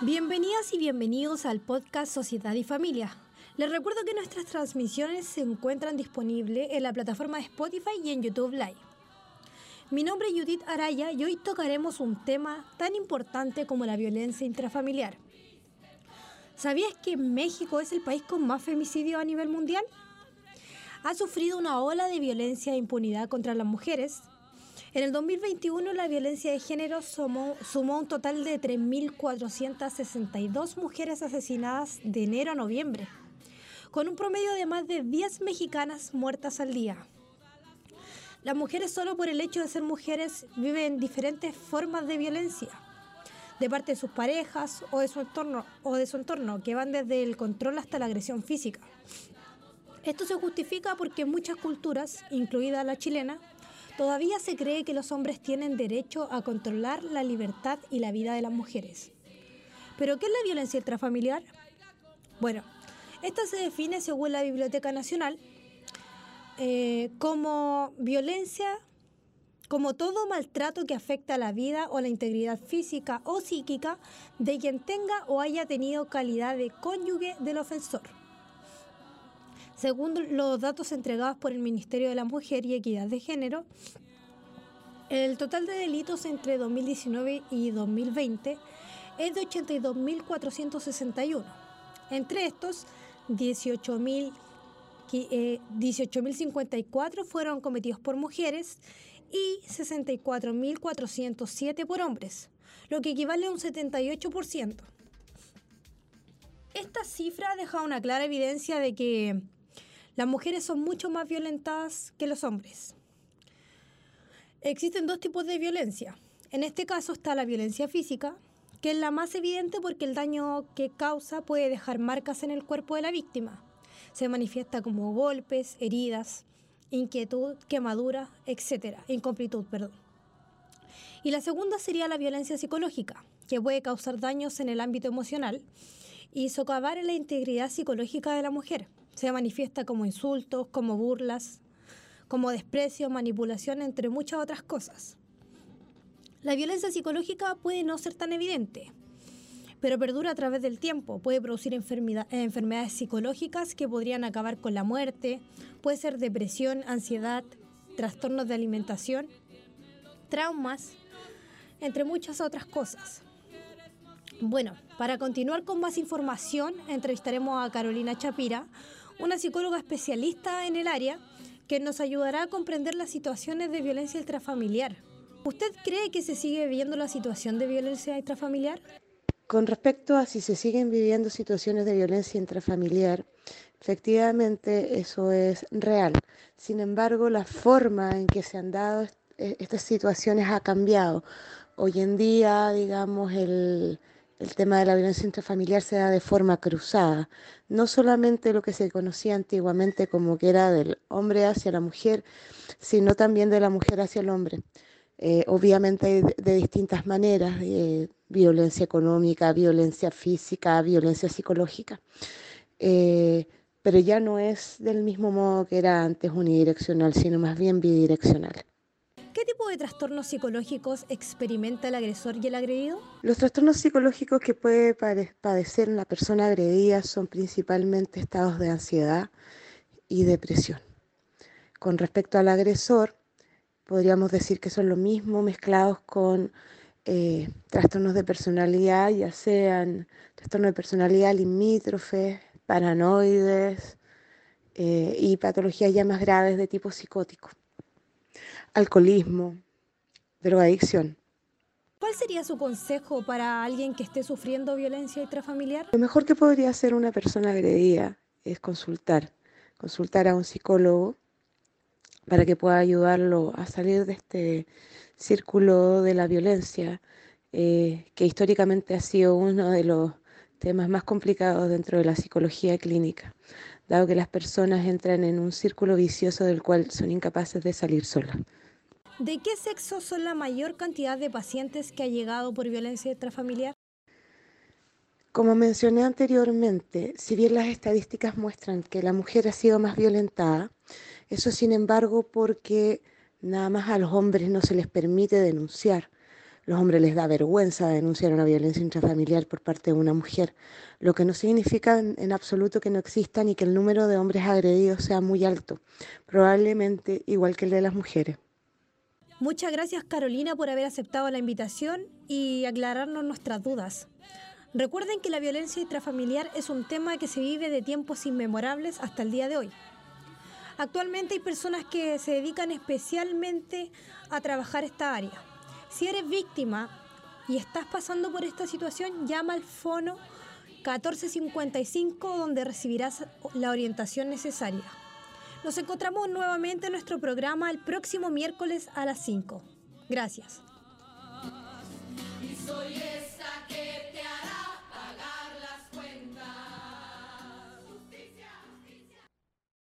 Bienvenidas y bienvenidos al podcast Sociedad y Familia. Les recuerdo que nuestras transmisiones se encuentran disponibles en la plataforma de Spotify y en YouTube Live. Mi nombre es Judith Araya y hoy tocaremos un tema tan importante como la violencia intrafamiliar. ¿Sabías que México es el país con más femicidios a nivel mundial? Ha sufrido una ola de violencia e impunidad contra las mujeres. En el 2021 la violencia de género sumó, sumó un total de 3.462 mujeres asesinadas de enero a noviembre con un promedio de más de 10 mexicanas muertas al día. Las mujeres solo por el hecho de ser mujeres viven diferentes formas de violencia, de parte de sus parejas o de su entorno, o de su entorno que van desde el control hasta la agresión física. Esto se justifica porque en muchas culturas, incluida la chilena, todavía se cree que los hombres tienen derecho a controlar la libertad y la vida de las mujeres. ¿Pero qué es la violencia intrafamiliar? Bueno, esta se define según la Biblioteca Nacional eh, como violencia, como todo maltrato que afecta a la vida o la integridad física o psíquica de quien tenga o haya tenido calidad de cónyuge del ofensor. Según los datos entregados por el Ministerio de la Mujer y Equidad de Género, el total de delitos entre 2019 y 2020 es de 82.461. Entre estos, 18.054 eh, fueron cometidos por mujeres y 64.407 por hombres, lo que equivale a un 78%. Esta cifra deja una clara evidencia de que las mujeres son mucho más violentadas que los hombres. Existen dos tipos de violencia. En este caso está la violencia física, que es la más evidente porque el daño que causa puede dejar marcas en el cuerpo de la víctima. Se manifiesta como golpes, heridas, inquietud, quemadura, etc. Incomplitud, perdón. Y la segunda sería la violencia psicológica, que puede causar daños en el ámbito emocional y socavar en la integridad psicológica de la mujer. Se manifiesta como insultos, como burlas, como desprecio, manipulación, entre muchas otras cosas. La violencia psicológica puede no ser tan evidente, pero perdura a través del tiempo. Puede producir enfermedades psicológicas que podrían acabar con la muerte, puede ser depresión, ansiedad, trastornos de alimentación, traumas, entre muchas otras cosas. Bueno, para continuar con más información, entrevistaremos a Carolina Chapira, una psicóloga especialista en el área, que nos ayudará a comprender las situaciones de violencia intrafamiliar ¿Usted cree que se sigue viviendo la situación de violencia intrafamiliar? Con respecto a si se siguen viviendo situaciones de violencia intrafamiliar, efectivamente eso es real. Sin embargo, la forma en que se han dado e-, estas situaciones ha cambiado. Hoy en día, digamos, el tema de la violencia intrafamiliar se da de forma cruzada. No solamente lo que se conocía antiguamente como que era del hombre hacia la mujer, sino también de la mujer hacia el hombre. Eh, obviamente de, distintas maneras, eh, violencia económica, violencia física, violencia psicológica, eh, pero ya no es del mismo modo que era antes unidireccional, sino más bien bidireccional. ¿Qué tipo de trastornos psicológicos experimenta el agresor y el agredido? Los trastornos psicológicos que puede padecer una persona agredida son principalmente estados de ansiedad y depresión. Con respecto al agresor, podríamos decir que son lo mismo mezclados con eh, trastornos de personalidad, ya sean trastornos de personalidad limítrofes, paranoides eh, y patologías ya más graves de tipo psicótico, alcoholismo, drogadicción. ¿Cuál sería su consejo para alguien que esté sufriendo violencia intrafamiliar? Lo mejor que podría hacer una persona agredida es consultar, consultar a un psicólogo para que pueda ayudarlo a salir de este círculo de la violencia, eh, que históricamente ha sido uno de los temas más complicados dentro de la psicología clínica, dado que las personas entran en un círculo vicioso del cual son incapaces de salir solas. ¿De qué sexo son la mayor cantidad de pacientes que ha llegado por violencia intrafamiliar? Como mencioné anteriormente, si bien las estadísticas muestran que la mujer ha sido más violentada, eso sin embargo porque nada más a los hombres no se les permite denunciar. Los hombres les da vergüenza denunciar una violencia intrafamiliar por parte de una mujer, lo que no significa en, absoluto que no exista ni que el número de hombres agredidos sea muy alto, probablemente igual que el de las mujeres. Muchas gracias Carolina por haber aceptado la invitación y aclararnos nuestras dudas. Recuerden que la violencia intrafamiliar es un tema que se vive de tiempos inmemorables hasta el día de hoy. Actualmente hay personas que se dedican especialmente a trabajar esta área. Si eres víctima y estás pasando por esta situación, llama al fono 1455 donde recibirás la orientación necesaria. Nos encontramos nuevamente en nuestro programa el próximo miércoles a las 5. Gracias.